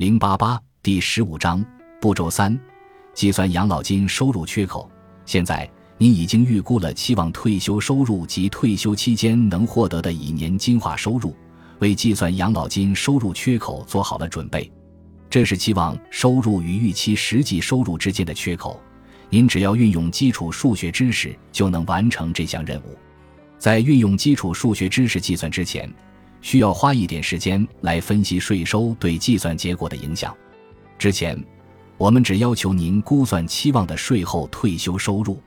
零八八第十五章步骤三：计算养老金收入缺口。现在您已经预估了期望退休收入及退休期间能获得的以年金化收入，为计算养老金收入缺口做好了准备。这是期望收入与预期实际收入之间的缺口。您只要运用基础数学知识就能完成这项任务。在运用基础数学知识计算之前，需要花一点时间来分析税收对计算结果的影响。之前，我们只要求您估算期望的税后退休收入。